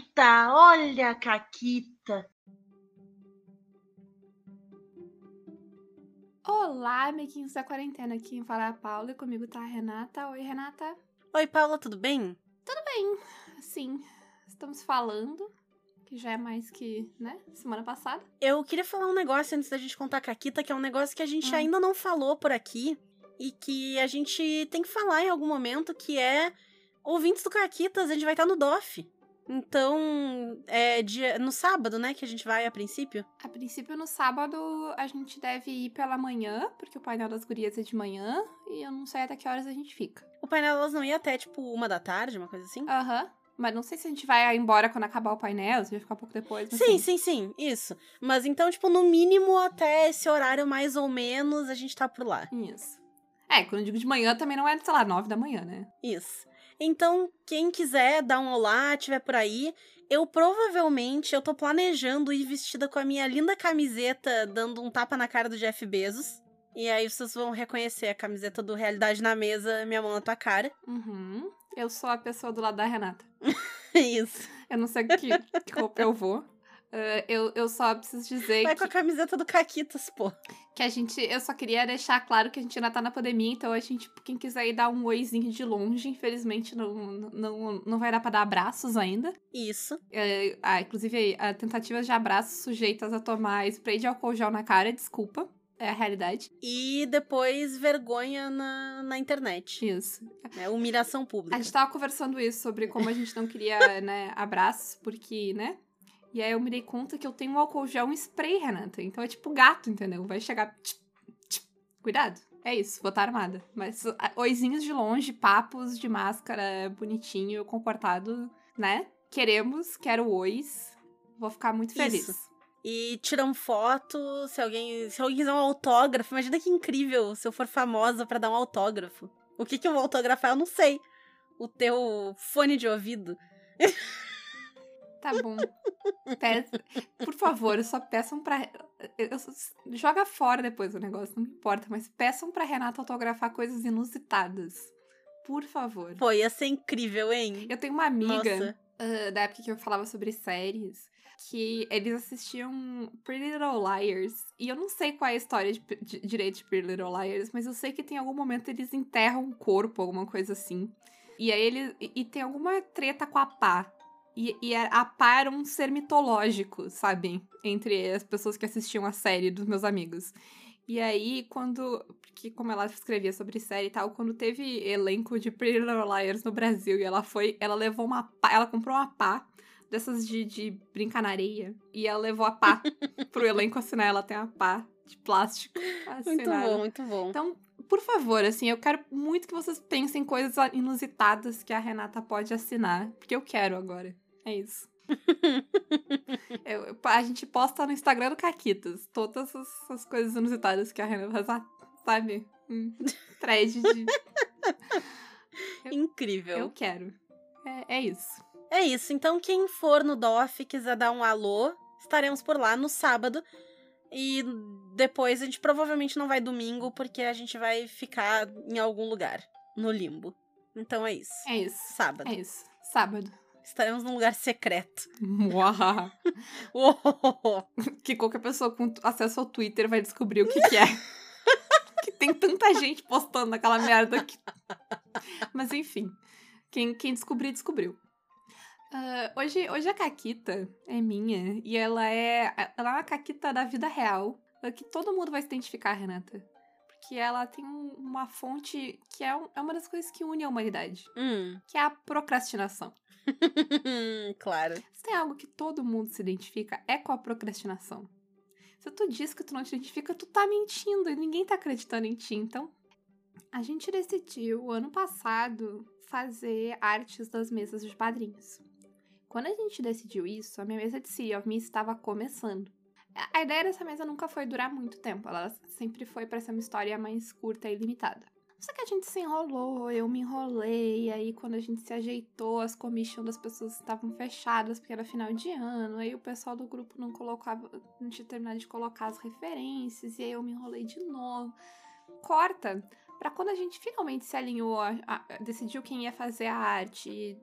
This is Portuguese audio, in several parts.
Caquita, olha a Caquita. Olá, amiguinhos da quarentena. Aqui quem fala é a Paula e comigo tá a Renata. Oi, Renata. Oi, Paula, tudo bem? Tudo bem. Sim, estamos falando, que já é mais que, né, semana passada. Eu queria falar um negócio antes da gente contar a Caquita, que é um negócio que a gente Hum. ainda não falou por aqui e que a gente tem que falar em algum momento, que é ouvintes do Caquitas, a gente vai estar no DOF. Então, é dia, no sábado, né, que a gente vai a princípio. A princípio, no sábado, a gente deve ir pela manhã, porque o painel das gurias é de manhã, e eu não sei até que horas a gente fica. O painel elas não ia até, tipo, uma da tarde, uma coisa assim? Aham. Mas não sei se a gente vai embora quando acabar o painel, se vai ficar um pouco depois. Sim, sim, sim, isso. Mas então, tipo, no mínimo até esse horário mais ou menos, a gente tá por lá. Isso. É, quando eu digo de manhã, também não é, sei lá, nove da manhã, né? Isso. Então, quem quiser dar um olá, tiver por aí, eu provavelmente, eu tô planejando ir vestida com a minha linda camiseta, dando um tapa na cara do Jeff Bezos. E aí vocês vão reconhecer a camiseta do Realidade na Mesa, minha mão na tua cara. Uhum. Eu sou a pessoa do lado da Renata. Isso. Eu não sei que, que roupa eu vou. Ah, eu, eu só preciso dizer Vai que, com a camiseta do Caquitas, pô. que a gente. Eu só queria deixar claro que a gente ainda tá na pandemia, então a gente, quem quiser ir dar um oizinho de longe, infelizmente não, não, não vai dar pra dar abraços ainda. Isso. É, ah, inclusive, a tentativas de abraços sujeitas a tomar spray de álcool gel na cara, desculpa. É a realidade. E depois vergonha na, na internet. Isso. Né? Humilhação pública. A gente tava conversando isso sobre como a gente não queria, né, abraços, porque, né? E aí eu me dei conta que eu tenho um álcool gel um spray, Renata. Então é tipo gato, entendeu? Vai chegar. Cuidado. É isso, vou estar armada. Mas ah, oizinhos de longe, papos de máscara bonitinho, comportado, né? Queremos, quero ois. Vou ficar muito feliz. Isso. E tiram foto, se alguém, se alguém quiser um autógrafo, imagina que incrível se eu for famosa pra dar um autógrafo. O que que eu vou autografar, eu não sei. O teu fone de ouvido. Tá bom. Pe- Por favor, só peçam pra. eu- Joga fora depois o negócio, não me importa, mas peçam pra Renata autografar coisas inusitadas. Por favor. Pô, ia ser incrível, hein? Eu tenho uma amiga ah, da época que eu falava sobre séries que eles assistiam Pretty Little Liars. E eu não sei qual é a história de, de, direito de Pretty Little Liars, mas eu sei que tem algum momento eles enterram um corpo, alguma coisa assim. E aí eles. E, e tem alguma treta com a pá. E, e a a pá era um ser mitológico, sabe? Entre as pessoas que assistiam a série dos meus amigos. E aí, quando. Porque, como ela escrevia sobre série e tal, quando teve elenco de Pretty Little Liars no Brasil e ela foi. Ela levou uma pá. Ela comprou uma pá dessas de, de brincar na areia. E ela levou a pá pro elenco assinar. Ela tem a pá de plástico. Muito assinada. bom, muito bom. Então, por favor, assim, eu quero muito que vocês pensem em coisas inusitadas que a Renata pode assinar. Porque eu quero agora. É isso. Eu- a gente posta no Instagram do Caquitas todas as, as coisas inusitadas que a Renata ah, sabe? Um thread de. eu- incrível. Eu quero. É, é isso. É isso. Então, quem for no DOF e quiser dar um alô, estaremos por lá no sábado. E depois a gente provavelmente não vai domingo, porque a gente vai ficar em algum lugar, no limbo. Então é isso. É isso. Sábado. É isso. Sábado. Estaremos num lugar secreto. Uou! que qualquer pessoa com acesso ao Twitter vai descobrir o que, que é. que tem tanta gente postando aquela merda que. Mas enfim. Quem, quem descobrir, descobriu. Ah, hoje, hoje a Caquita é minha. E ela é. Ela é uma Caquita da vida real. Ah, Que todo mundo vai se identificar, Renata. Porque ela tem um- uma fonte que é, é uma das coisas que une a humanidade. Hum. Que é a procrastinação. claro. Se tem algo que todo mundo se identifica, é com a procrastinação. Se tu diz que tu não te identifica, tu tá mentindo e ninguém tá acreditando em ti. Então, a gente decidiu, ano passado, fazer artes das mesas de padrinhos. Quando a gente decidiu isso, a minha mesa de City of Me estava começando. A- ideia dessa mesa nunca foi durar muito tempo, ela sempre foi para ser uma história mais curta e limitada. Só que a gente se enrolou, eu me enrolei, e aí quando a gente se ajeitou, as commissions das pessoas estavam fechadas porque era final de ano, aí o pessoal do grupo não colocava, não tinha terminado de colocar as referências, e aí eu me enrolei de novo. Corta pra quando a gente finalmente se alinhou, a- a- decidiu quem ia fazer a arte,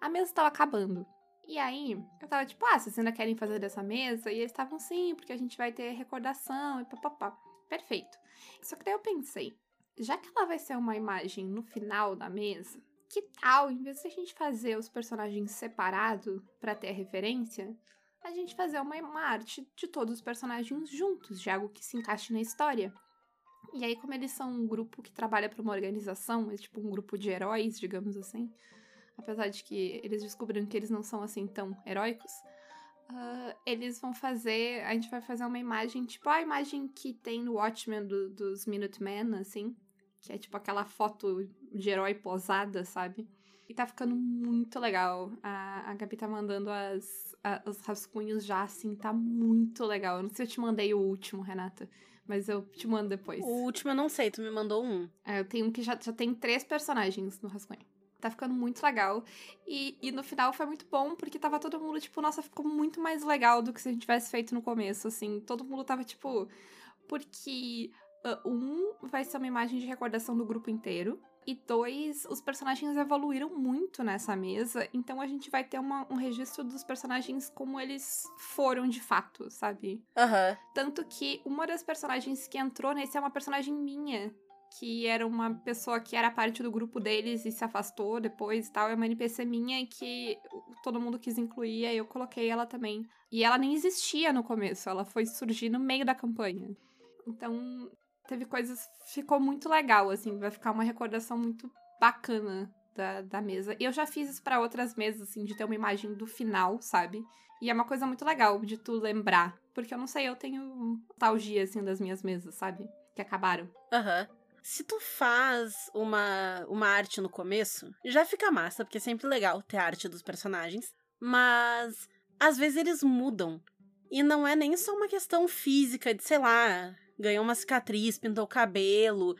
a mesa estava acabando. E aí, eu tava tipo, ah, vocês ainda querem fazer dessa mesa? E eles estavam, sim, porque a gente vai ter recordação e papapá. Perfeito. Só que daí eu pensei, já que ela vai ser uma imagem no final da mesa, que tal, em vez de a gente fazer os personagens separados para ter a referência, a gente fazer uma, uma arte de todos os personagens juntos, de algo que se encaixe na história. E aí, como eles são um grupo que trabalha para uma organização, é tipo um grupo de heróis, digamos assim, apesar de que eles descobriram que eles não são assim tão heróicos, uh, eles vão fazer. A gente vai fazer uma imagem, tipo a imagem que tem no Watchmen do, dos Minutemen, assim, que é tipo aquela foto de herói posada, sabe? E tá ficando muito legal. A, a Gabi tá mandando as, a, os rascunhos já, assim, tá muito legal. Eu não sei se eu te mandei o último, Renata. Mas eu te mando depois. O último eu não sei, tu me mandou um. É, eu tenho um que já, já tem três personagens no rascunho. Tá ficando muito legal. E, e no final foi muito bom, porque tava todo mundo, tipo, nossa, ficou muito mais legal do que se a gente tivesse feito no começo, assim. Todo mundo tava, tipo. Porque uh, um vai ser uma imagem de recordação do grupo inteiro. E dois, os personagens evoluíram muito nessa mesa, então a gente vai ter uma, um registro dos personagens como eles foram de fato, sabe? Aham. Uhum. Tanto que uma das personagens que entrou nesse é uma personagem minha, que era uma pessoa que era parte do grupo deles e se afastou depois e tal. É uma NPC minha que todo mundo quis incluir, aí eu coloquei ela também. E ela nem existia no começo, ela foi surgir no meio da campanha. Então, teve coisas. Ficou muito legal, assim. Vai ficar uma recordação muito bacana da, da mesa. Eu já fiz isso para outras mesas, assim, de ter uma imagem do final, sabe? E é uma coisa muito legal de tu lembrar. Porque eu não sei, eu tenho nostalgia, assim, das minhas mesas, sabe? Que acabaram. Aham. Uhum. Se tu faz uma, uma arte no começo, já fica massa, porque é sempre legal ter arte dos personagens. Mas às vezes eles mudam. E não é nem só uma questão física de, sei lá, ganhou uma cicatriz, pintou o cabelo.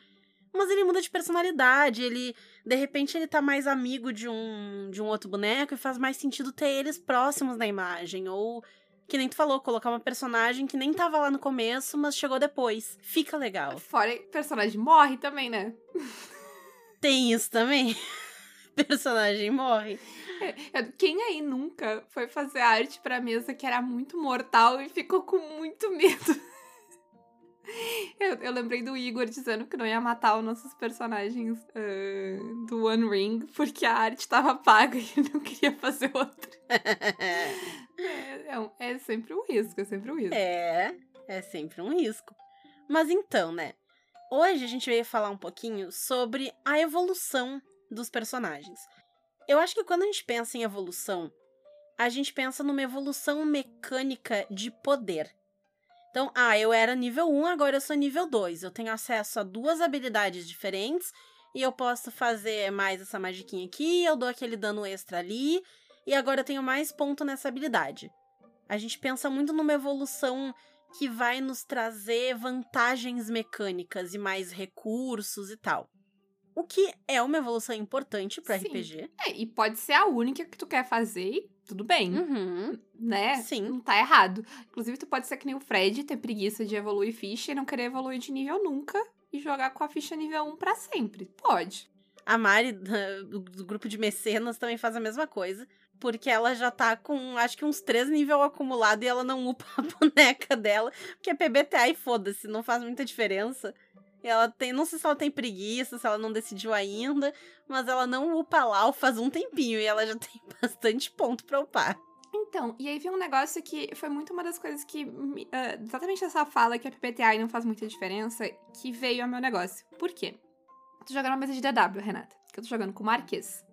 Mas ele muda de personalidade, ele. De repente ele tá mais amigo de um, de um outro boneco e faz mais sentido ter eles próximos na imagem. Ou, que nem tu falou, colocar uma personagem que nem tava lá no começo, mas chegou depois. Fica legal. Fora personagem morre também, né? Tem isso também. personagem morre. É, é, quem aí nunca foi fazer arte pra mesa que era muito mortal e ficou com muito medo? Eu, eu, lembrei do Igor dizendo que não ia matar os nossos personagens uh, do One Ring porque a arte estava paga e ele não queria fazer outra. É, é, é, sempre um risco, é sempre um risco. É, é sempre um risco. Mas então, né? Hoje a gente veio falar um pouquinho sobre a evolução dos personagens. Eu acho que quando a gente pensa em evolução, a gente pensa numa evolução mecânica de poder. Então, ah, eu era nível 1, agora eu sou nível 2. Eu tenho acesso a duas habilidades diferentes e eu posso fazer mais essa magiquinha aqui, eu dou aquele dano extra ali, e agora eu tenho mais ponto nessa habilidade. A gente pensa muito numa evolução que vai nos trazer vantagens mecânicas e mais recursos e tal. O que é uma evolução importante para RPG. É, e pode ser a única que tu quer fazer tudo bem. Uhum. Né? Sim. Não tá errado. Inclusive, tu pode ser que nem o Fred, ter preguiça de evoluir ficha e não querer evoluir de nível nunca e jogar com a ficha nível 1 para sempre. Pode. A Mari, do, grupo de mecenas, também faz a mesma coisa. Porque ela já tá com, acho que uns três níveis acumulados e ela não upa a boneca dela. Porque é PBTA e foda-se, não faz muita diferença. E ela tem, não sei se ela tem preguiça, se ela não decidiu ainda, mas ela não upa lá faz um tempinho e ela já tem bastante ponto pra upar. Então, e aí vem um negócio que foi muito uma das coisas que. Uh, exatamente essa fala que a PPTA não faz muita diferença, que veio ao meu negócio. Por quê? Tô jogando uma mesa de DW, Renata. Que eu tô jogando com o Marquês.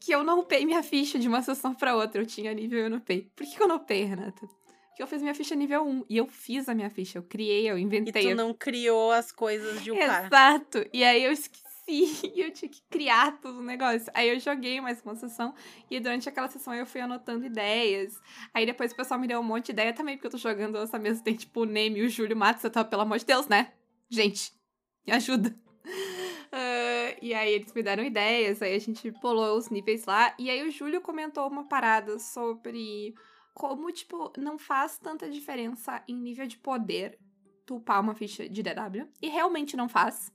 Que eu não upei minha ficha de uma sessão pra outra. Eu tinha nível e eu não upei. Por que, que eu não upei, Renata? que eu fiz minha ficha nível 1. E eu fiz a minha ficha, eu criei, eu inventei. E tu não criou as coisas de upar. Exato. E aí eu esqueci. E eu tinha que criar tudo o negócio. Aí eu joguei mais uma sessão. E durante aquela sessão eu fui anotando ideias. Aí depois o pessoal me deu um monte de ideia também, porque eu tô jogando essa mesa. Tem tipo o Neme e o Júlio Matos. Eu tava, pelo amor de Deus, né? Gente, me ajuda. Uh, e aí eles me deram ideias. Aí a gente pulou os níveis lá. E aí o Júlio comentou uma parada sobre como, tipo, não faz tanta diferença em nível de poder tu upar uma ficha de DW. E realmente não faz.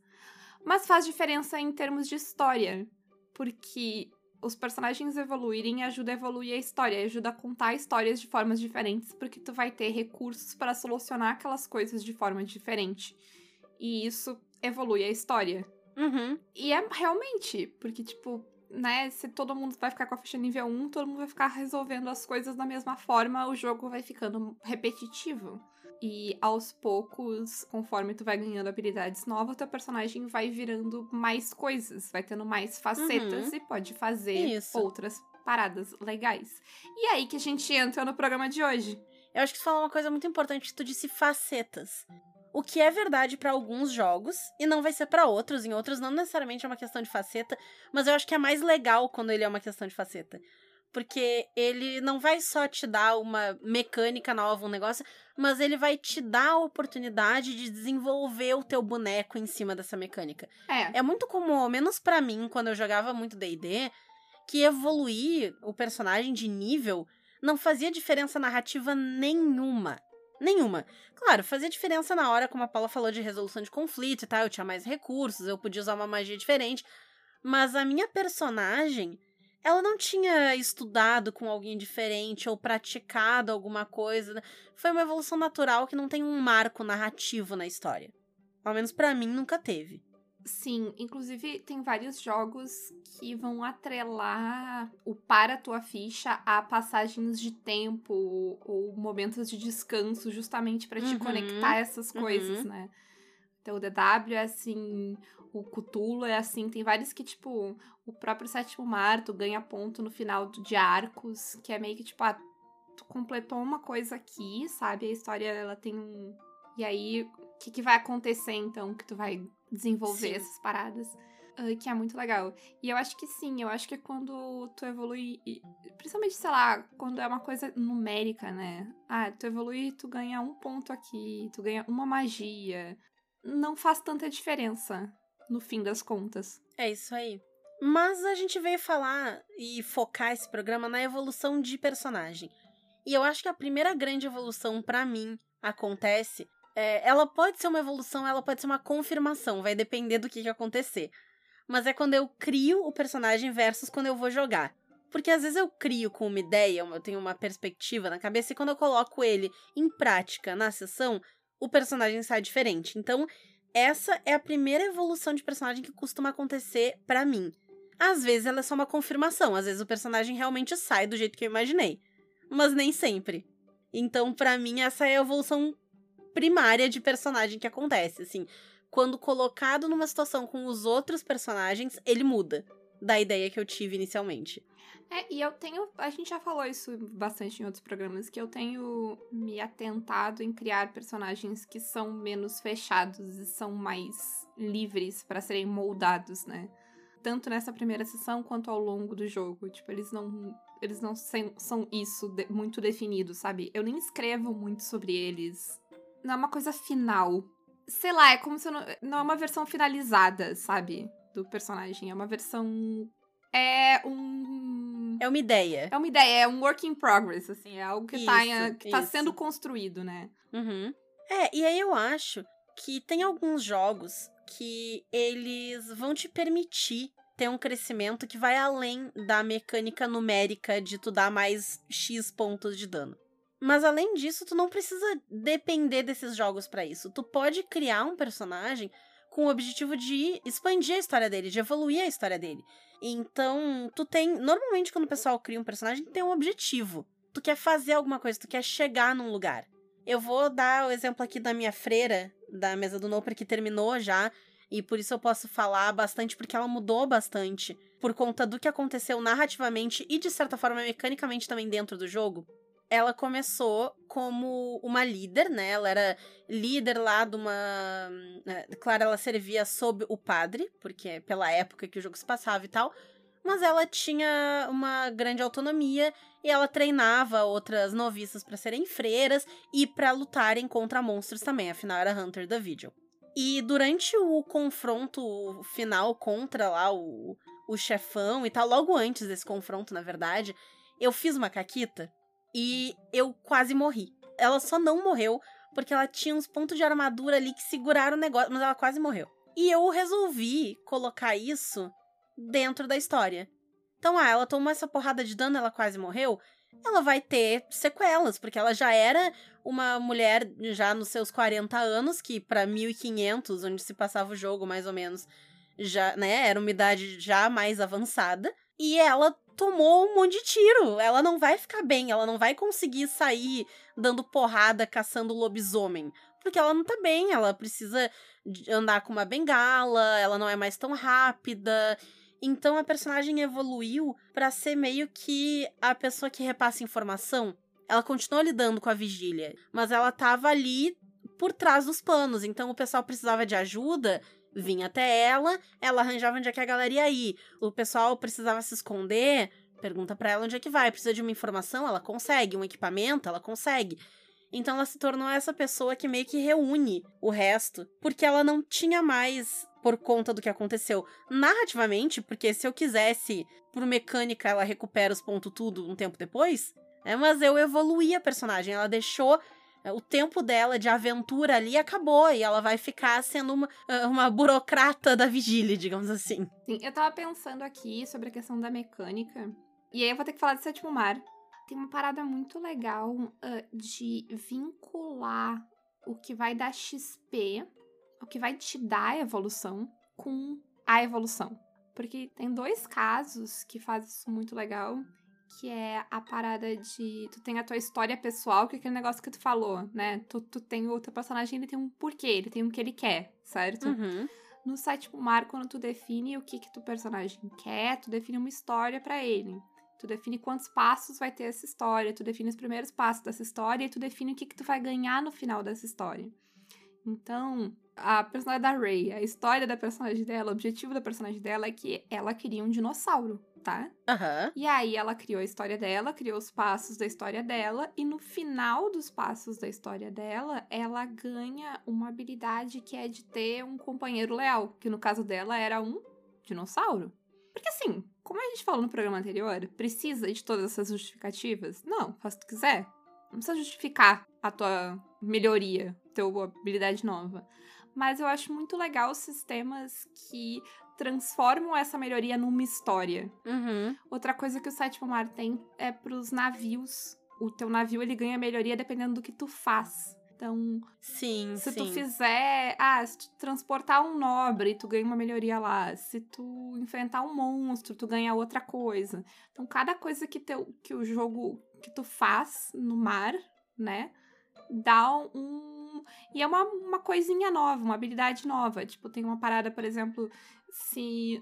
Mas faz diferença em termos de história. Porque os personagens evoluírem ajuda a evoluir a história, ajuda a contar histórias de formas diferentes, porque tu vai ter recursos para solucionar aquelas coisas de forma diferente. E isso evolui a história. Uhum. E é realmente, porque, tipo, né, se todo mundo vai ficar com a ficha nível 1, todo mundo vai ficar resolvendo as coisas da mesma forma, o jogo vai ficando repetitivo. E aos poucos, conforme tu vai ganhando habilidades novas, teu personagem vai virando mais coisas, vai tendo mais facetas Uhum. e pode fazer Isso. outras paradas legais. E é aí que a gente entra no programa de hoje. Eu acho que tu falou uma coisa muito importante, tu disse facetas. O que é verdade pra alguns jogos e não vai ser pra outros. Em outros não necessariamente é uma questão de faceta, mas eu acho que é mais legal quando ele é uma questão de faceta. Porque ele não vai só te dar uma mecânica nova, um negócio, mas ele vai te dar a oportunidade de desenvolver o teu boneco em cima dessa mecânica. É. É muito comum, ao menos pra mim, quando eu jogava muito D&D, que evoluir o personagem de nível não fazia diferença narrativa nenhuma. Nenhuma. Claro, fazia diferença na hora, como a Paula falou, de resolução de conflito e tal. Eu tinha mais recursos, eu podia usar uma magia diferente. Mas a minha personagem, ela não tinha estudado com alguém diferente ou praticado alguma coisa. Foi uma evolução natural que não tem um marco narrativo na história. Ao menos pra mim nunca teve. Sim, inclusive tem vários jogos que vão atrelar o para tua ficha a passagens de tempo ou momentos de descanso, justamente pra te Uhum, conectar a essas uhum. coisas, né? Então o DW é assim, o Cthulhu é assim, tem vários que, tipo, o próprio Sétimo Mar, tu ganha ponto no final do- de arcos, que é meio que, tipo, ah, tu completou uma coisa aqui, sabe? A história, ela tem um... E aí, o que, que vai acontecer, então, que tu vai desenvolver Sim. essas paradas? ah, que é muito legal. E eu acho que sim, eu acho que quando tu evolui, principalmente, sei lá, quando é uma coisa numérica, né? Ah, tu evolui, tu ganha um ponto aqui, tu ganha uma magia. Não faz tanta diferença, no fim das contas. É isso aí. Mas a gente veio falar e focar esse programa na evolução de personagem. E eu acho que a primeira grande evolução pra mim acontece. É, ela pode ser uma evolução, ela pode ser uma confirmação, vai depender do que, que acontecer. Mas é quando eu crio o personagem versus quando eu vou jogar. Porque às vezes eu crio com uma ideia, eu tenho uma perspectiva na cabeça, e quando eu coloco ele em prática na sessão, o personagem sai diferente. Então, essa é a primeira evolução de personagem que costuma acontecer pra mim. Às vezes ela é só uma confirmação, às vezes o personagem realmente sai do jeito que eu imaginei, mas nem sempre. Então, pra mim, essa é a evolução primária de personagem que acontece, assim. Quando colocado numa situação com os outros personagens, ele muda da ideia que eu tive inicialmente. É, e eu tenho. A gente já falou isso bastante em outros programas, que eu tenho me atentado em criar personagens que são menos fechados e são mais livres pra serem moldados, né? Tanto nessa primeira sessão quanto ao longo do jogo. Tipo, eles não. Eles não são isso de- muito definido, sabe? Eu nem escrevo muito sobre eles. Não é uma coisa final. Sei lá, é como se não. Não é uma versão finalizada, sabe? Do personagem. É uma versão. É um. É uma ideia. É uma ideia, é um work in progress, assim, é algo que, tá, em- Isso, que tá isso. sendo construído, né? Uhum. É, e aí eu acho que tem alguns jogos que eles vão te permitir ter um crescimento que vai além da mecânica numérica de tu dar mais X pontos de dano. Mas além disso, tu não precisa depender desses jogos pra isso. Tu pode criar um personagem com o objetivo de expandir a história dele, de evoluir a história dele. Então, tu tem. Normalmente, quando o pessoal cria um personagem, tem um objetivo. Tu quer fazer alguma coisa, tu quer chegar num lugar. Eu vou dar o exemplo aqui da minha freira, da mesa do Noper, que terminou já. E por isso eu posso falar bastante, porque ela mudou bastante. Por conta do que aconteceu narrativamente e, de certa forma, mecanicamente também dentro do jogo. Ela começou como uma líder, né? Ela era líder lá de uma. né, Claro, ela servia sob o padre, porque é pela época que o jogo se passava e tal. Mas ela tinha uma grande autonomia e ela treinava outras noviças para serem freiras e para lutarem contra monstros também, afinal era Hunter da Vigil. E durante o confronto final contra lá o, o chefão e tal, logo antes desse confronto, na verdade, eu fiz uma caquita e eu quase morri. Ela só não morreu porque ela tinha uns pontos de armadura ali que seguraram o negócio, mas ela quase morreu. E eu resolvi colocar isso dentro da história. Então, ah, ela tomou essa porrada de dano, ela quase morreu. Ela vai ter sequelas, porque ela já era uma mulher já nos seus 40 anos, que para 1500, onde se passava o jogo, mais ou menos, já, né, era uma idade já mais avançada. E ela tomou um monte de tiro. Ela não vai ficar bem, ela não vai conseguir sair dando porrada, caçando lobisomem. Porque ela não tá bem, ela precisa andar com uma bengala, ela não é mais tão rápida. Então a personagem evoluiu para ser meio que a pessoa que repassa informação. Ela continuou lidando com a vigília, mas ela tava ali por trás dos panos. Então o pessoal precisava de ajuda, vinha até ela, ela arranjava onde é que a galera ia ir. O pessoal precisava se esconder, pergunta para ela onde é que vai. Precisa de uma informação, ela consegue. Um equipamento, ela consegue. Então ela se tornou essa pessoa que meio que reúne o resto, porque ela não tinha mais por conta do que aconteceu. Narrativamente, porque se eu quisesse, por mecânica, ela recupera os pontos tudo um tempo depois, é, mas eu evoluí a personagem, ela deixou o tempo dela de aventura ali acabou e ela vai ficar sendo uma, é, uma burocrata da vigília, digamos assim. Sim, eu tava pensando aqui sobre a questão da mecânica, e aí eu vou ter que falar de Sétimo Mar. Tem uma parada muito legal uh, de vincular o que vai dar XP o que vai te dar evolução com a evolução. Porque tem dois casos que fazem isso muito legal, que é a parada de tu tem a tua história pessoal, que é aquele negócio que tu falou, né? Tu, tu tem o teu personagem, ele tem um porquê, ele tem o que ele quer, certo? Uhum. No sétimo mar, quando tu define o que que tu personagem quer, tu define uma história para ele. Tu define quantos passos vai ter essa história, tu define os primeiros passos dessa história e tu define o que que tu vai ganhar no final dessa história. Então, a personagem da Ray, a história da personagem dela, o objetivo da personagem dela é que ela queria um dinossauro, tá? Aham. Uhum. E aí ela criou a história dela, criou os passos da história dela, e no final dos passos da história dela, ela ganha uma habilidade que é de ter um companheiro leal, que no caso dela era um dinossauro. Porque assim, como a gente falou no programa anterior, precisa de todas essas justificativas? Não, faz o que tu quiser. Não precisa justificar a tua melhoria, tua habilidade nova mas eu acho muito legal os sistemas que transformam essa melhoria numa história. Uhum. Outra coisa que o Sétimo Mar tem é pros navios. O teu navio, ele ganha melhoria dependendo do que tu faz. Então, sim, se sim. tu fizer, ah, se tu transportar um nobre, tu ganha uma melhoria lá. Se tu enfrentar um monstro, tu ganha outra coisa. Então, cada coisa que teu que o jogo que tu faz no mar, né, dá um e é uma, uma coisinha nova, uma habilidade nova. Tipo, tem uma parada, por exemplo, se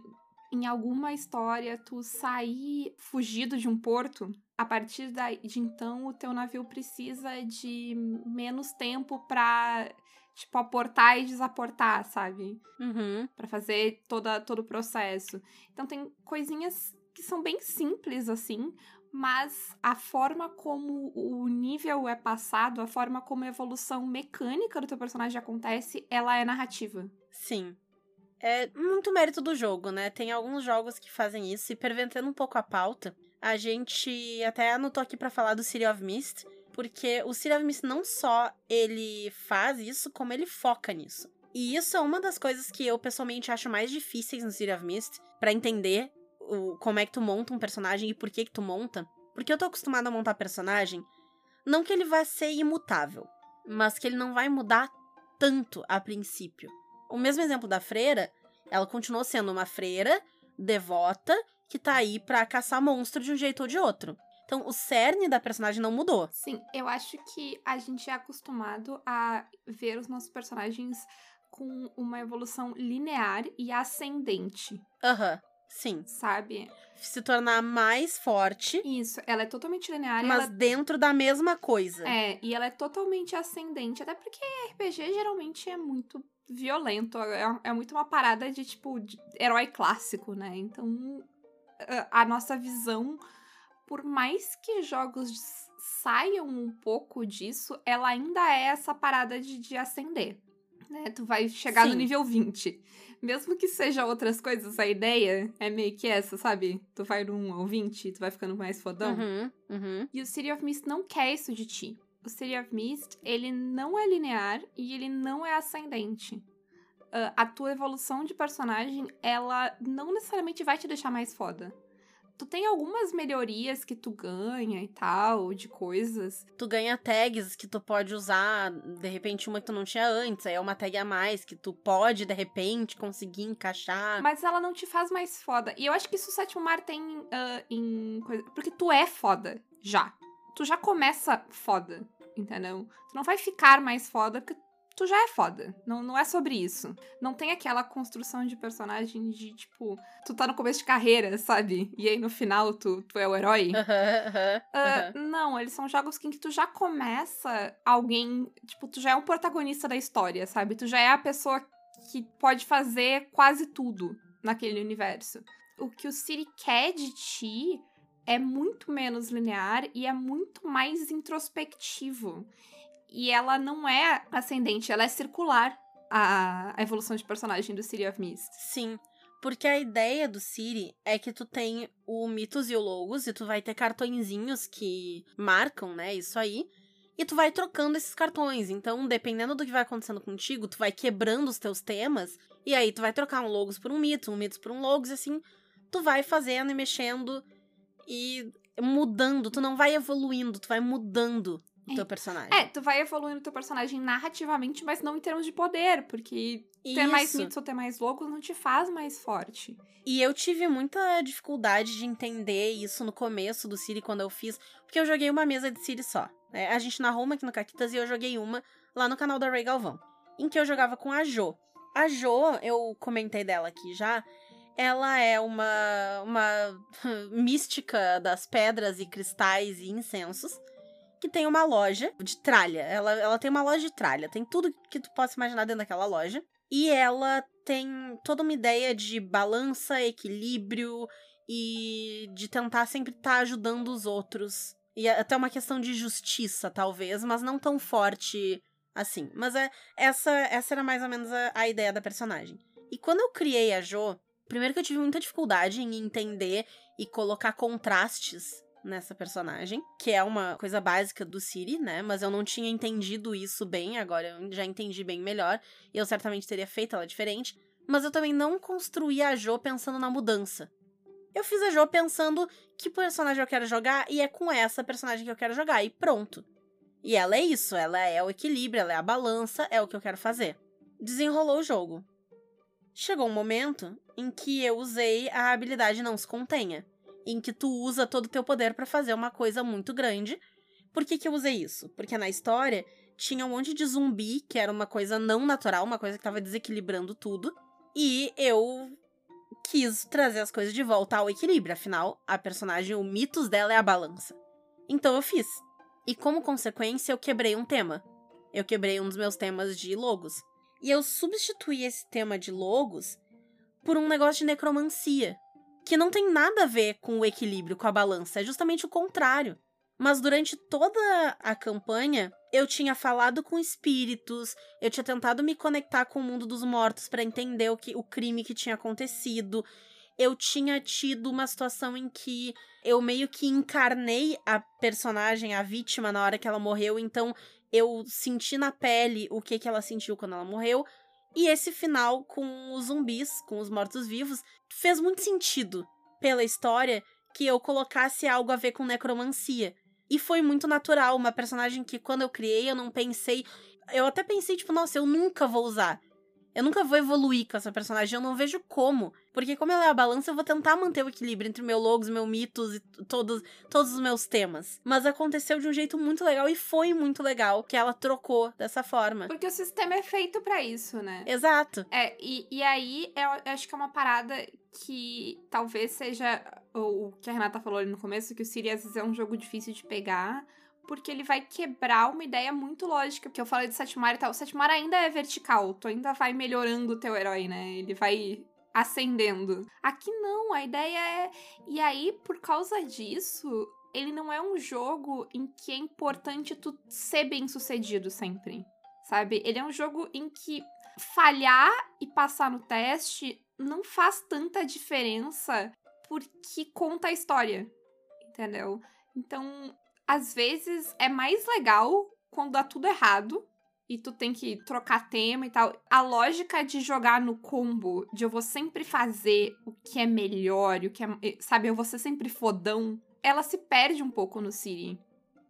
em alguma história tu sair fugido de um porto, a partir de então o teu navio precisa de menos tempo pra, tipo, aportar e desaportar, sabe? Uhum. Pra fazer toda, todo o processo. Então tem coisinhas que são bem simples, assim, mas a forma como o nível é passado, a forma como a evolução mecânica do teu personagem acontece, ela é narrativa. Sim. É muito mérito do jogo, né? Tem alguns jogos que fazem isso, e pervertendo um pouco a pauta, a gente até anotou aqui para falar do City of Mist, porque o City of Mist não só ele faz isso, como ele foca nisso. E isso é uma das coisas que eu pessoalmente acho mais difíceis no City of Mist para entender o, como é que tu monta um personagem e por que que tu monta. Porque eu tô acostumada a montar personagem, não que ele vai ser imutável, mas que ele não vai mudar tanto a princípio. O mesmo exemplo da freira, ela continuou sendo uma freira devota que tá aí pra caçar monstro de um jeito ou de outro. Então, o cerne da personagem não mudou. Sim, eu acho que a gente é acostumado a ver os nossos personagens com uma evolução linear e ascendente. Aham. Uhum. Sim. Sabe? Se tornar mais forte. Isso, ela é totalmente linear. Mas ela... dentro da mesma coisa. É, e ela é totalmente ascendente. Até porque RPG geralmente é muito violento. É, é muito uma parada de, tipo, de herói clássico, né? Então, a nossa visão, por mais que jogos saiam um pouco disso, ela ainda é essa parada de, de ascender. Né? Tu vai chegar Sim. no nível 20 mesmo que seja outras coisas, a ideia é meio que essa, sabe? Tu vai no 1 ao 20, tu vai ficando mais fodão. Uhum, uhum. E o City of Mist não quer isso de ti. O City of Mist, ele não é linear e ele não é ascendente. Uh, a tua evolução de personagem, ela não necessariamente vai te deixar mais foda. Tu tem algumas melhorias que tu ganha e tal, de coisas. Tu ganha tags que tu pode usar, de repente uma que tu não tinha antes, aí é uma tag a mais que tu pode, de repente, conseguir encaixar. Mas ela não te faz mais foda. E eu acho que isso o sétimo mar tem uh, em coisa. Porque tu é foda, já. Tu já começa foda, entendeu? Tu não vai ficar mais foda porque tu já é foda. Não, não é sobre isso. Não tem aquela construção de personagem de, tipo, tu tá no começo de carreira, sabe? E aí no final tu, tu é o herói. Aham, aham, aham. Uh, não, eles são jogos em que tu já começa alguém. Tipo, tu já é um protagonista da história, sabe? Tu já é a pessoa que pode fazer quase tudo naquele universo. O que o City quer de ti é muito menos linear e é muito mais introspectivo. E ela não é ascendente, ela é circular a, a evolução de personagem do City of Mist. Sim. Porque a ideia do Siri é que tu tem o Mitos e o Logos, e tu vai ter cartõezinhos que marcam, né, isso aí. E tu vai trocando esses cartões. Então, dependendo do que vai acontecendo contigo, tu vai quebrando os teus temas. E aí tu vai trocar um Logos por um Mito, um Mitos por um Logos, e assim, tu vai fazendo e mexendo e mudando. Tu não vai evoluindo, tu vai mudando o É. teu personagem. É, tu vai evoluindo teu personagem narrativamente, mas não em termos de poder, porque ter mais Isso. mitos ou ter mais logos não te faz mais forte. E eu tive muita dificuldade de entender isso no começo do Siri quando eu fiz, porque eu joguei uma mesa de Siri só. né? A gente narrou uma aqui no Caquitas e eu joguei uma lá no canal da Ray Galvão, em que eu jogava com a Jo. A Jo, eu comentei dela aqui já, ela é uma, uma mística das pedras e cristais e incensos, que tem uma loja de tralha. Ela, ela tem uma loja de tralha, tem tudo que tu possa imaginar dentro daquela loja. E ela tem toda uma ideia de balança, equilíbrio e de tentar sempre estar ajudando os outros. E até uma questão de justiça, talvez, mas não tão forte assim. Mas é, essa, essa era mais ou menos a, a ideia da personagem. E quando eu criei a Jo, primeiro que eu tive muita dificuldade em entender e colocar contrastes nessa personagem, que é uma coisa básica do Siri, né? Mas eu não tinha entendido isso bem, agora eu já entendi bem melhor. E eu certamente teria feito ela diferente. Mas eu também não construí a Jo pensando na mudança. Eu fiz a Jo pensando que personagem eu quero jogar e é com essa personagem que eu quero jogar, e pronto. E ela é isso, ela é o equilíbrio, ela é a balança, é o que eu quero fazer. Desenrolou o jogo. Chegou um momento em que eu usei a habilidade não se contenha, em que tu usa todo o teu poder pra fazer uma coisa muito grande. Por que, que eu usei isso? Porque na história tinha um monte de zumbi, que era uma coisa não natural, uma coisa que tava desequilibrando tudo. E eu quis trazer as coisas de volta ao equilíbrio. Afinal, a personagem, o mitos dela é a balança. Então eu fiz. E como consequência, eu quebrei um tema. Eu quebrei um dos meus temas de logos. E eu substituí esse tema de logos por um negócio de necromancia. Que não tem nada a ver com o equilíbrio, com a balança. É justamente o contrário. Mas durante toda a campanha, eu tinha falado com espíritos, eu tinha tentado me conectar com o mundo dos mortos para entender o, que, o crime que tinha acontecido. Eu tinha tido uma situação em que eu meio que encarnei a personagem, a vítima, na hora que ela morreu, então eu senti na pele o que, que ela sentiu quando ela morreu. E esse final com os zumbis, com os mortos-vivos, fez muito sentido pela história que eu colocasse algo a ver com necromancia. E foi muito natural, uma personagem que quando eu criei eu não pensei. Eu até pensei, tipo, nossa, eu nunca vou usar. Eu nunca vou evoluir com essa personagem, eu não vejo como. Porque como ela é a balança, eu vou tentar manter o equilíbrio entre meu logos, meu mitos e todos, todos os meus temas. Mas aconteceu de um jeito muito legal e foi muito legal que ela trocou dessa forma. Porque o sistema é feito pra isso, né? Exato. É, e, e aí eu acho que é uma parada que talvez seja o, o que a Renata falou ali no começo, que o Siri às vezes é um jogo difícil de pegar, porque ele vai quebrar uma ideia muito lógica. Porque eu falei de Setmar e tal, o Setmar ainda é vertical, tu ainda vai melhorando o teu herói, né? Ele vai ascendendo. Aqui não, a ideia é. E aí, por causa disso, ele não é um jogo em que é importante tu ser bem sucedido sempre. Sabe? Ele é um jogo em que falhar e passar no teste não faz tanta diferença porque conta a história. Entendeu? Então, às vezes é mais legal quando dá tudo errado e tu tem que trocar tema e tal. A lógica de jogar no combo, de eu vou sempre fazer o que é melhor, o que é, sabe, eu vou ser sempre fodão, ela se perde um pouco no City.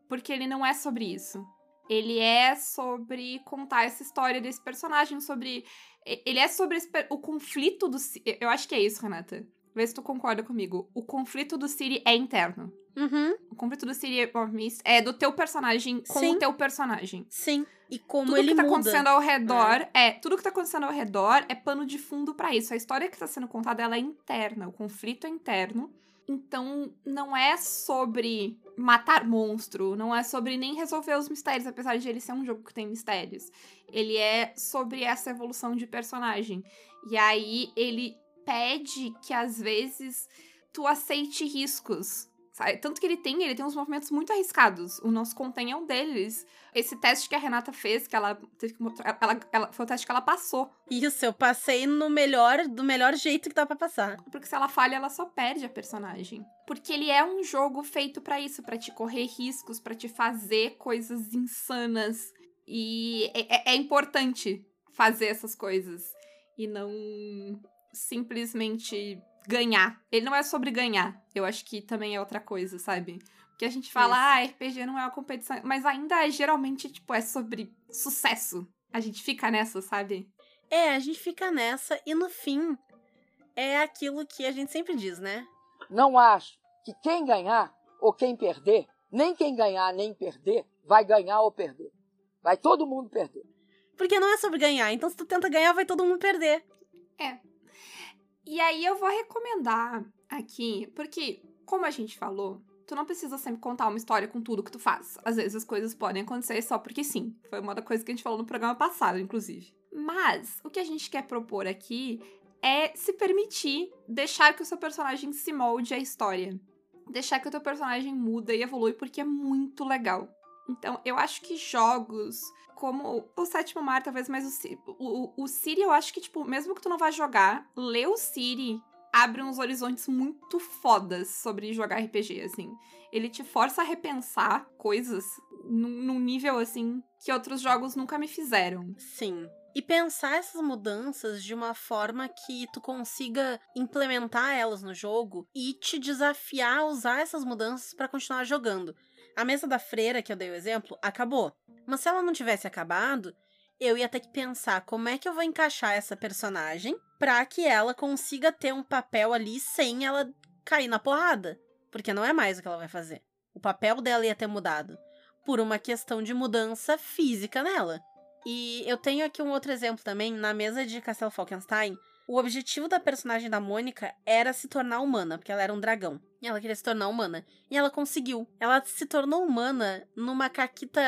Porque ele não é sobre isso. Ele é sobre contar essa história desse personagem, sobre. Ele é sobre esse, o conflito do. Eu acho que é isso, Renata. Vê se tu concorda comigo. O conflito do City é interno. Uhum. O conflito do City of Mist é do teu personagem com Sim. o teu personagem. Sim. E como tudo ele que tá muda. acontecendo ao redor é. tudo que tá acontecendo ao redor é pano de fundo pra isso. A história que tá sendo contada ela é interna, o conflito é interno. Então não é sobre matar monstro, não é sobre nem resolver os mistérios, apesar de ele ser um jogo que tem mistérios. Ele é sobre essa evolução de personagem. E aí ele pede que às vezes tu aceite riscos. Sabe? Tanto que ele tem, ele tem uns movimentos muito arriscados. O nosso contém é um deles. Esse teste que a Renata fez, que ela teve que mostrar, ela, ela, foi o teste que ela passou. Isso, eu passei no melhor, do melhor jeito que dá pra passar. Porque se ela falha, ela só perde a personagem. Porque ele é um jogo feito para isso, para te correr riscos, para te fazer coisas insanas. E é, é, é importante fazer essas coisas. E não simplesmente ganhar. Ele não é sobre ganhar. Eu acho que também é outra coisa, sabe? Porque a gente fala, ah, RPG não é uma competição, mas ainda é, geralmente, tipo, é sobre sucesso. A gente fica nessa, sabe? É, a gente fica nessa e no fim é aquilo que a gente sempre diz, né? Não acho que quem ganhar ou quem perder, nem quem ganhar nem perder, vai ganhar ou perder. Vai todo mundo perder. Porque não é sobre ganhar, então se tu tenta ganhar, vai todo mundo perder. É. E aí eu vou recomendar aqui, porque, como a gente falou, tu não precisa sempre contar uma história com tudo que tu faz. Às vezes as coisas podem acontecer só porque sim. Foi uma da coisa que a gente falou no programa passado, inclusive. Mas o que a gente quer propor aqui é se permitir deixar que o seu personagem se molde à história. Deixar que o teu personagem muda e evolui, porque é muito legal. Então, eu acho que jogos como o Sétimo Mar, talvez, mas o, Ci- o, o Siri, eu acho que, tipo, mesmo que tu não vá jogar, ler o Siri abre uns horizontes muito fodas sobre jogar RPG, assim. Ele te força a repensar coisas num, num nível, assim, que outros jogos nunca me fizeram. Sim. E pensar essas mudanças de uma forma que tu consiga implementar elas no jogo e te desafiar a usar essas mudanças pra continuar jogando. A mesa da freira, que eu dei o exemplo, acabou. Mas se ela não tivesse acabado, eu ia ter que pensar como é que eu vou encaixar essa personagem pra que ela consiga ter um papel ali sem ela cair na porrada. Porque não é mais o que ela vai fazer. O papel dela ia ter mudado. Por uma questão de mudança física nela. E eu tenho aqui um outro exemplo também, na mesa de Castelo Falkenstein. O objetivo da personagem da Mônica era se tornar humana, porque ela era um dragão. E ela queria se tornar humana. E ela conseguiu. Ela se tornou humana numa caquita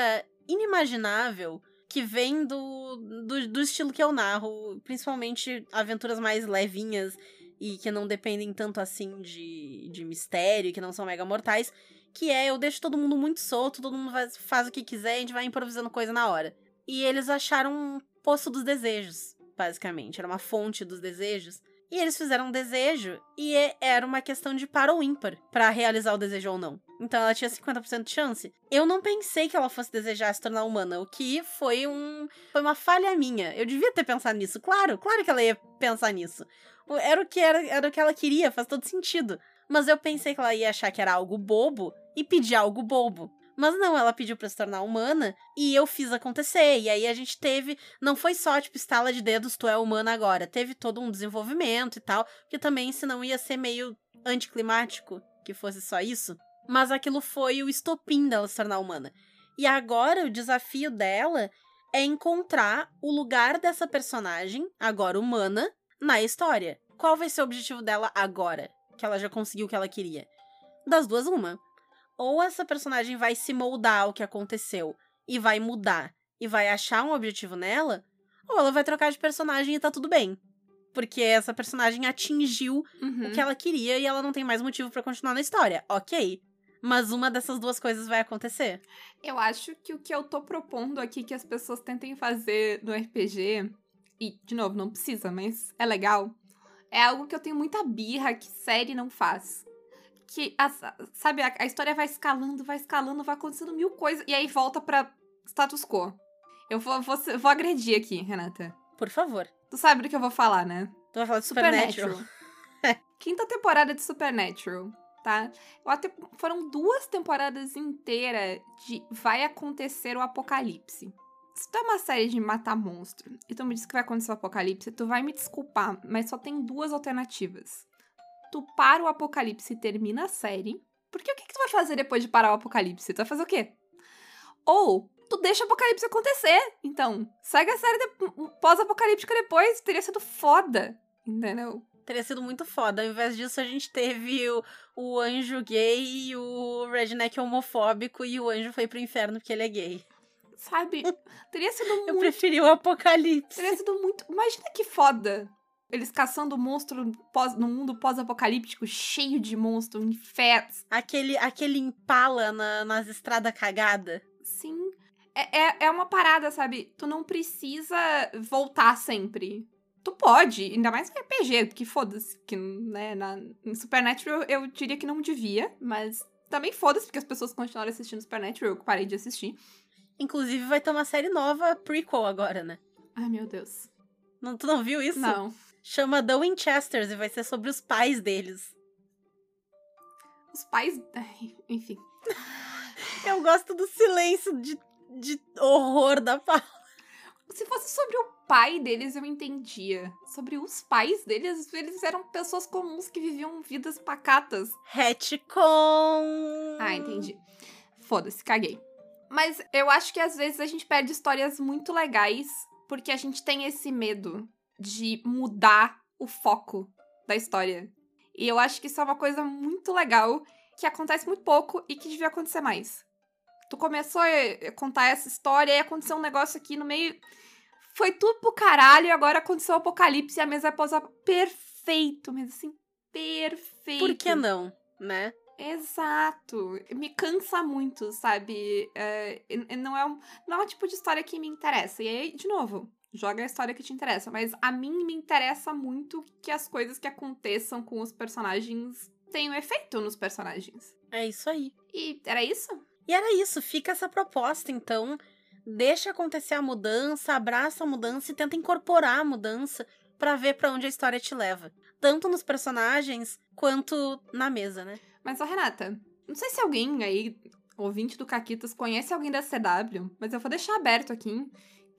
inimaginável que vem do, do, do estilo que eu narro, principalmente aventuras mais levinhas e que não dependem tanto assim de, de mistério, que não são mega mortais, que é eu deixo todo mundo muito solto, todo mundo faz, faz o que quiser, a gente vai improvisando coisa na hora. E eles acharam um poço dos desejos, basicamente, era uma fonte dos desejos. E eles fizeram um desejo e era uma questão de par ou ímpar pra realizar o desejo ou não. Então ela tinha 50% de chance. Eu não pensei que ela fosse desejar se tornar humana, o que foi um foi uma falha minha. Eu devia ter pensado nisso. Claro, claro que ela ia pensar nisso. Era o que era, era o que ela queria, faz todo sentido. Mas eu pensei que ela ia achar que era algo bobo e pedir algo bobo. Mas não, ela pediu pra se tornar humana e eu fiz acontecer. E aí a gente teve. Não foi só, tipo, estala de dedos, tu é humana agora. Teve todo um desenvolvimento e tal. Que também, senão ia ser meio anticlimático que fosse só isso. Mas aquilo foi o estopim dela se tornar humana. E agora o desafio dela é encontrar o lugar dessa personagem, agora humana, na história. Qual vai ser o objetivo dela agora? Que ela já conseguiu o que ela queria? Das duas, uma. Ou essa personagem vai se moldar ao que aconteceu e vai mudar e vai achar um objetivo nela, ou ela vai trocar de personagem e tá tudo bem. Porque essa personagem atingiu Uhum. o que ela queria e ela não tem mais motivo pra continuar na história. Ok. Mas uma dessas duas coisas vai acontecer. Eu acho que o que eu tô propondo aqui que as pessoas tentem fazer no RPG, e, de novo, não precisa, mas é legal, é algo que eu tenho muita birra que série não faz. Que, as- sabe, a, a história vai escalando, vai escalando, vai acontecendo mil coisas, e aí volta pra status quo. Eu vou, vou, vou agredir aqui, Renata. Por favor. Tu sabe do que eu vou falar, né? Tu vai falar de Supernatural. Quinta temporada de Supernatural, tá? Foram duas temporadas inteiras de vai acontecer o apocalipse. Se tu é uma série de matar monstro e tu me diz que vai acontecer o apocalipse, tu vai me desculpar, mas só tem duas alternativas. Tu para o apocalipse e termina a série. Porque o que, que tu vai fazer depois de parar o apocalipse? Tu vai fazer o quê? Ou tu deixa o apocalipse acontecer. Então, segue a série de... pós-apocalíptica depois. Teria sido foda. Entendeu? Teria sido muito foda. Ao invés disso, a gente teve o, o anjo gay e o redneck homofóbico e o anjo foi pro inferno porque ele é gay. Sabe? Teria sido muito. Eu preferi o apocalipse. Teria sido muito. Imagina que foda. Eles caçando monstro pós, no mundo pós-apocalíptico, cheio de monstros, infernos. Aquele, aquele impala na, nas estradas cagadas. Sim. É, é, é uma parada, sabe? Tu não precisa voltar sempre tu pode, ainda mais em RPG, porque foda-se, que, né, na, em Supernatural eu diria que não devia, mas também foda-se, porque as pessoas continuaram assistindo Supernatural, eu parei de assistir. Inclusive vai ter uma série nova, prequel agora, né? Ai, meu Deus. Não, tu não viu isso? Não. Chama The Winchesters e vai ser sobre os pais deles. Os pais. Ai, enfim. eu gosto do silêncio de, de horror da Paula. Se fosse sobre o pai deles, eu entendia. Sobre os pais deles, eles eram pessoas comuns que viviam vidas pacatas. Retcon! Ah, entendi. Foda-se, caguei. Mas eu acho que às vezes a gente perde histórias muito legais porque a gente tem esse medo de mudar o foco da história. E eu acho que isso é uma coisa muito legal que acontece muito pouco e que devia acontecer mais. Tu começou a contar essa história e aconteceu um negócio aqui no meio. Foi tudo pro caralho e agora aconteceu o apocalipse e a mesa é pousar perfeito, mas assim, perfeito. Por que não, né? Exato. Me cansa muito, sabe? É, não, é um, não é o tipo de história que me interessa. E aí, de novo, joga a história que te interessa. Mas a mim me interessa muito que as coisas que aconteçam com os personagens tenham efeito nos personagens. É isso aí. E era isso? E era isso. Fica essa proposta, então. Deixa acontecer a mudança, abraça a mudança e tenta incorporar a mudança para ver para onde a história te leva. Tanto nos personagens quanto na mesa, né? Mas, ó, Renata, não sei se alguém aí, ouvinte do Caquitas, conhece alguém da CW, mas eu vou deixar aberto aqui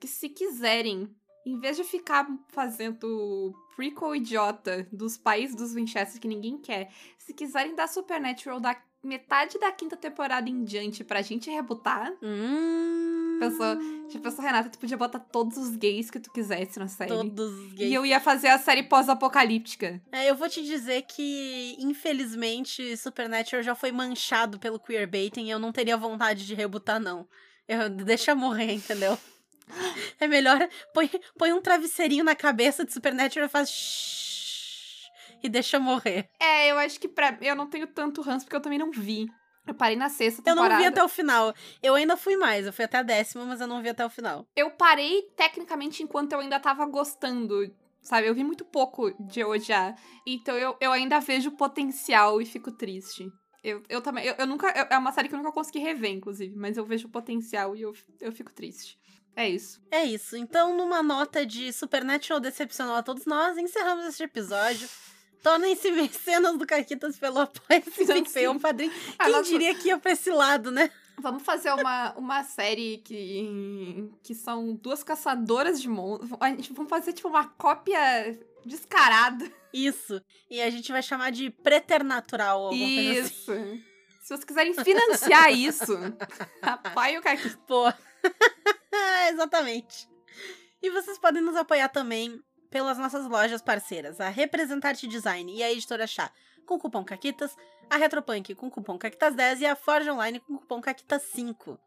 que se quiserem, em vez de ficar fazendo prequel idiota dos países dos Winchester que ninguém quer, se quiserem dar Supernatural da metade da quinta temporada em diante pra gente rebutar. Hum. Pensou, tipo, pensou, Renata, tu podia botar todos os gays que tu quisesse na série. Todos os gays. E eu ia fazer a série pós-apocalíptica. É, eu vou te dizer que, infelizmente, Supernatural já foi manchado pelo queerbaiting e eu não teria vontade de rebutar, não. Eu, deixa morrer, entendeu? É melhor. Põe, põe um travesseirinho na cabeça de Supernatural e faz. Shhh, e deixa morrer. É, eu acho que pra. Eu não tenho tanto ranço porque eu também não vi. Eu parei na sexta temporada. Eu não vi até o final. Eu ainda fui mais, eu fui até a décima, mas eu não vi até o final. Eu parei tecnicamente enquanto eu ainda tava gostando, sabe? Eu vi muito pouco de odiar. Então eu, eu ainda vejo potencial e fico triste. Eu, eu também. Eu, eu nunca. Eu, é uma série que eu nunca consegui rever, inclusive, mas eu vejo potencial e eu, eu fico triste. É isso. É isso. Então, numa nota de Supernatural decepcionou a todos nós, encerramos este episódio. Tornem-se mecenas do Caquitas pelo apoio PicPay ou Padrinho. Ah, Quem nossa... diria que ia pra esse lado, né? Vamos fazer uma, uma série que, que são duas caçadoras de monstros. Vamos fazer, tipo, uma cópia descarada. Isso. E a gente vai chamar de Preternatural. Assim. Isso. Assim. Se vocês quiserem financiar isso, apoie o Caquitas. Pô. Exatamente. E vocês podem nos apoiar também pelas nossas lojas parceiras, a Representarte Design e a Editora Chá, com cupom CAQUITAS, a Retropunk com cupom CAQUITAS10 e a Forge Online com cupom CAQUITAS5.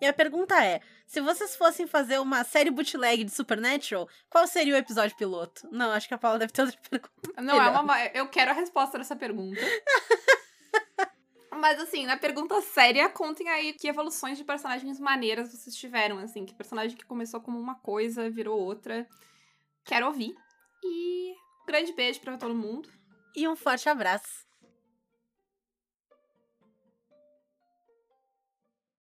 E a pergunta é: se vocês fossem fazer uma série bootleg de Supernatural, qual seria o episódio piloto? Não, acho que a Paula deve ter outra pergunta. Não, é uma. Eu quero a resposta dessa pergunta. Mas assim, na pergunta séria, contem aí que evoluções de personagens maneiras vocês tiveram, assim, que personagem que começou como uma coisa virou outra. Quero ouvir. E um grande beijo para todo mundo. E um forte abraço.